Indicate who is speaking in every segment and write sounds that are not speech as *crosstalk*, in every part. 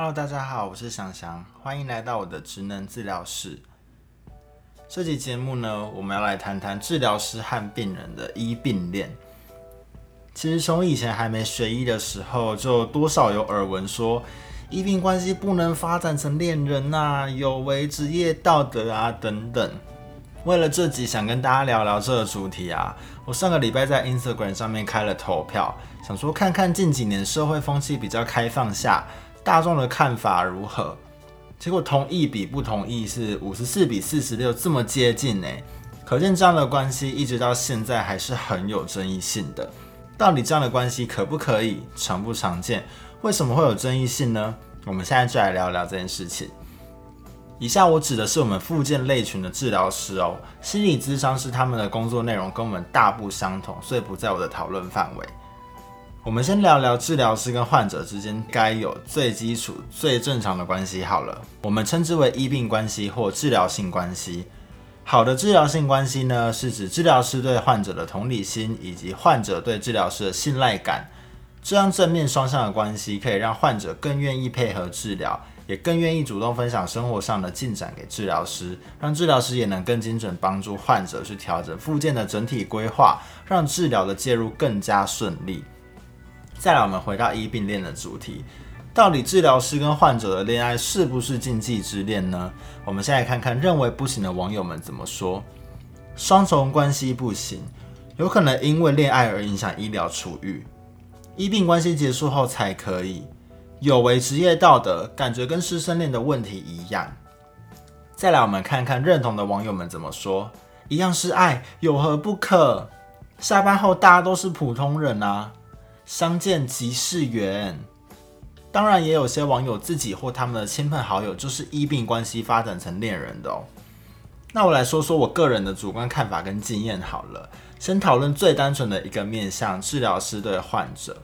Speaker 1: Hello，大家好，我是翔翔，欢迎来到我的职能治疗室。这期节目呢，我们要来谈谈治疗师和病人的医病恋。其实从以前还没学医的时候，就多少有耳闻说，医病关系不能发展成恋人呐，有违职业道德啊等等。为了这集想跟大家聊聊这个主题啊，我上个礼拜在 Instagram 上面开了投票，想说看看近几年社会风气比较开放下。大众的看法如何？结果同意比不同意是五十四比四十六，这么接近呢？可见这样的关系一直到现在还是很有争议性的。到底这样的关系可不可以，常不常见？为什么会有争议性呢？我们现在就来聊聊这件事情。以下我指的是我们附件类群的治疗师哦，心理咨商师他们的工作内容跟我们大不相同，所以不在我的讨论范围。我们先聊聊治疗师跟患者之间该有最基础、最正常的关系好了。我们称之为医病关系或治疗性关系。好的治疗性关系呢，是指治疗师对患者的同理心，以及患者对治疗师的信赖感。这样正面双向的关系，可以让患者更愿意配合治疗，也更愿意主动分享生活上的进展给治疗师，让治疗师也能更精准帮助患者去调整附件的整体规划，让治疗的介入更加顺利。再来，我们回到医病恋的主题，到底治疗师跟患者的恋爱是不是禁忌之恋呢？我们先来看看认为不行的网友们怎么说。双重关系不行，有可能因为恋爱而影响医疗处遇。医病关系结束后才可以，有违职业道德，感觉跟师生恋的问题一样。再来，我们看看认同的网友们怎么说。一样是爱，有何不可？下班后大家都是普通人啊。相见即是缘，当然也有些网友自己或他们的亲朋好友就是医病关系发展成恋人的哦。那我来说说我个人的主观看法跟经验好了。先讨论最单纯的一个面向，治疗师对患者。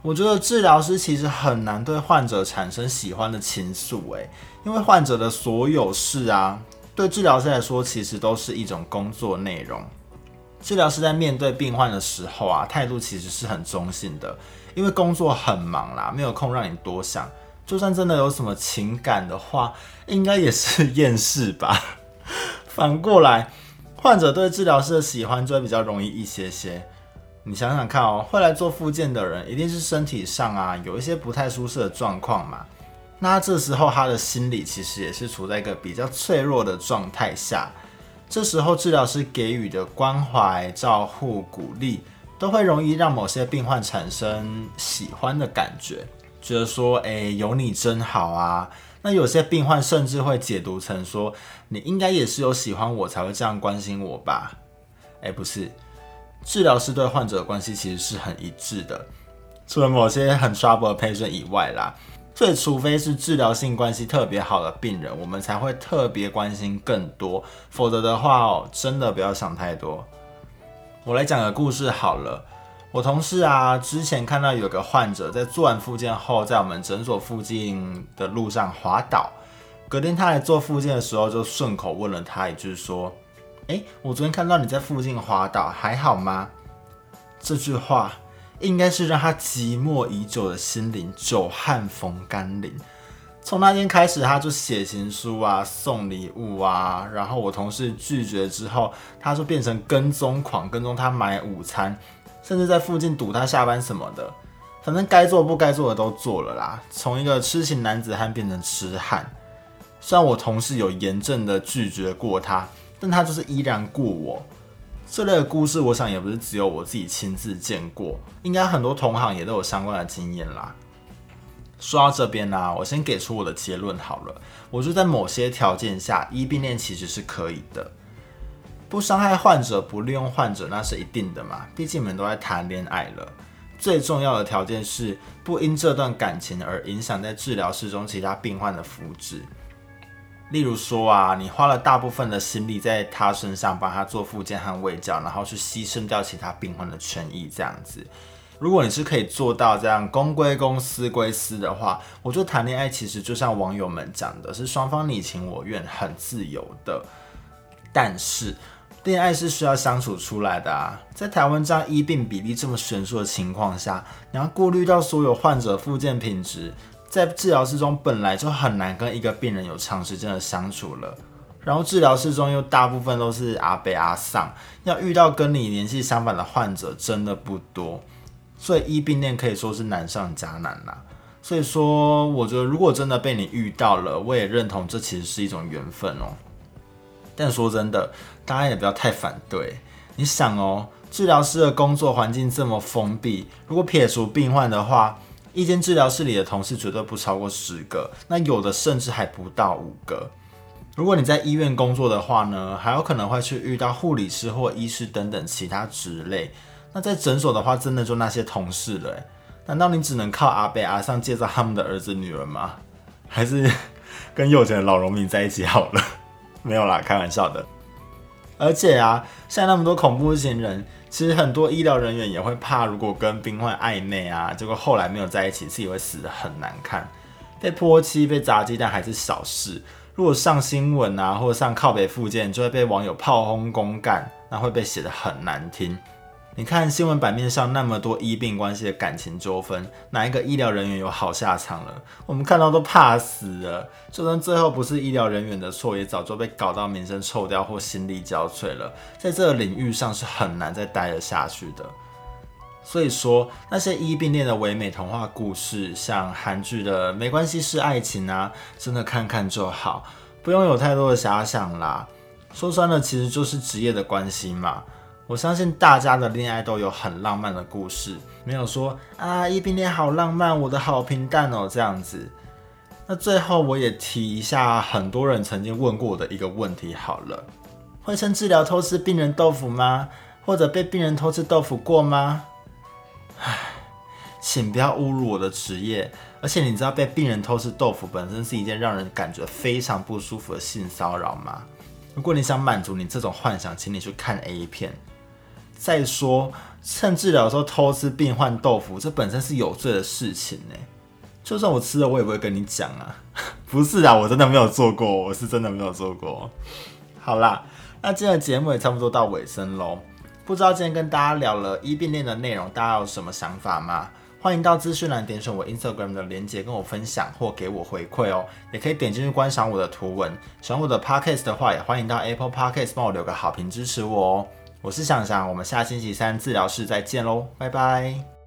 Speaker 1: 我觉得治疗师其实很难对患者产生喜欢的情愫，诶，因为患者的所有事啊，对治疗师来说其实都是一种工作内容。治疗师在面对病患的时候啊，态度其实是很中性的，因为工作很忙啦，没有空让你多想。就算真的有什么情感的话，应该也是 *laughs* 厌世吧。反过来，患者对治疗师的喜欢就会比较容易一些些。你想想看哦，会来做复健的人，一定是身体上啊有一些不太舒适的状况嘛。那这时候他的心理其实也是处在一个比较脆弱的状态下。这时候治疗师给予的关怀、照护、鼓励，都会容易让某些病患产生喜欢的感觉，觉得说：“哎，有你真好啊。”那有些病患甚至会解读成说：“你应该也是有喜欢我才会这样关心我吧？”哎，不是，治疗师对患者的关系其实是很一致的，除了某些很 trouble 的 patient 以外啦。所以，除非是治疗性关系特别好的病人，我们才会特别关心更多。否则的话哦，真的不要想太多。我来讲个故事好了。我同事啊，之前看到有个患者在做完复健后，在我们诊所附近的路上滑倒。隔天他来做复健的时候，就顺口问了他一句说：“诶，我昨天看到你在附近滑倒，还好吗？”这句话。应该是让他寂寞已久的心灵久旱逢甘霖。从那天开始，他就写情书啊，送礼物啊。然后我同事拒绝之后，他就变成跟踪狂，跟踪他买午餐，甚至在附近堵他下班什么的。反正该做不该做的都做了啦。从一个痴情男子汉变成痴汉。虽然我同事有严正的拒绝过他，但他就是依然过我。这类的故事，我想也不是只有我自己亲自见过，应该很多同行也都有相关的经验啦。说到这边呢，我先给出我的结论好了。我就在某些条件下，医病恋其实是可以的，不伤害患者，不利用患者，那是一定的嘛。毕竟你们都在谈恋爱了。最重要的条件是，不因这段感情而影响在治疗室中其他病患的福祉。例如说啊，你花了大部分的心力在他身上，帮他做复健和喂教，然后去牺牲掉其他病患的权益，这样子。如果你是可以做到这样公归公，私归私的话，我觉得谈恋爱其实就像网友们讲的，是双方你情我愿，很自由的。但是恋爱是需要相处出来的啊，在台湾这样医病比例这么悬殊的情况下，你要顾虑到所有患者复健品质。在治疗室中本来就很难跟一个病人有长时间的相处了，然后治疗室中又大部分都是阿北阿丧，要遇到跟你年纪相反的患者真的不多，所以医病恋可以说是难上加难啦。所以说，我觉得如果真的被你遇到了，我也认同这其实是一种缘分哦。但说真的，大家也不要太反对。你想哦，治疗师的工作环境这么封闭，如果撇除病患的话，一间治疗室里的同事绝对不超过十个，那有的甚至还不到五个。如果你在医院工作的话呢，还有可能会去遇到护理师或医师等等其他职类。那在诊所的话，真的就那些同事了。难道你只能靠阿贝阿上介绍他们的儿子女儿吗？还是 *laughs* 跟有钱的老农民在一起好了？*laughs* 没有啦，开玩笑的。而且啊，现在那么多恐怖情人，其实很多医疗人员也会怕，如果跟病患暧昧啊，结果后来没有在一起，自己会死得很难看。被泼漆、被砸鸡蛋还是小事，如果上新闻啊，或者上靠北附件，就会被网友炮轰公干，那会被写得很难听。你看新闻版面上那么多医病关系的感情纠纷，哪一个医疗人员有好下场了？我们看到都怕死了。就算最后不是医疗人员的错，也早就被搞到名声臭掉或心力交瘁了。在这个领域上是很难再待得下去的。所以说，那些医病恋的唯美童话故事，像韩剧的《没关系是爱情》啊，真的看看就好，不用有太多的遐想啦。说穿了，其实就是职业的关系嘛。我相信大家的恋爱都有很浪漫的故事，没有说啊，一病恋好浪漫，我的好平淡哦这样子。那最后我也提一下，很多人曾经问过我的一个问题，好了，会趁治疗偷吃病人豆腐吗？或者被病人偷吃豆腐过吗？唉，请不要侮辱我的职业。而且你知道被病人偷吃豆腐本身是一件让人感觉非常不舒服的性骚扰吗？如果你想满足你这种幻想，请你去看 A 片。再说，趁治疗的时候偷吃病患豆腐，这本身是有罪的事情呢。就算我吃了，我也不会跟你讲啊。*laughs* 不是啊，我真的没有做过，我是真的没有做过。好啦，那今天的节目也差不多到尾声喽。不知道今天跟大家聊了医病恋的内容，大家有什么想法吗？欢迎到资讯栏点选我 Instagram 的链接，跟我分享或给我回馈哦。也可以点进去观赏我的图文。喜欢我的 Podcast 的话，也欢迎到 Apple Podcast 帮我留个好评支持我哦。我是想想，我们下星期三治疗室再见喽，拜拜。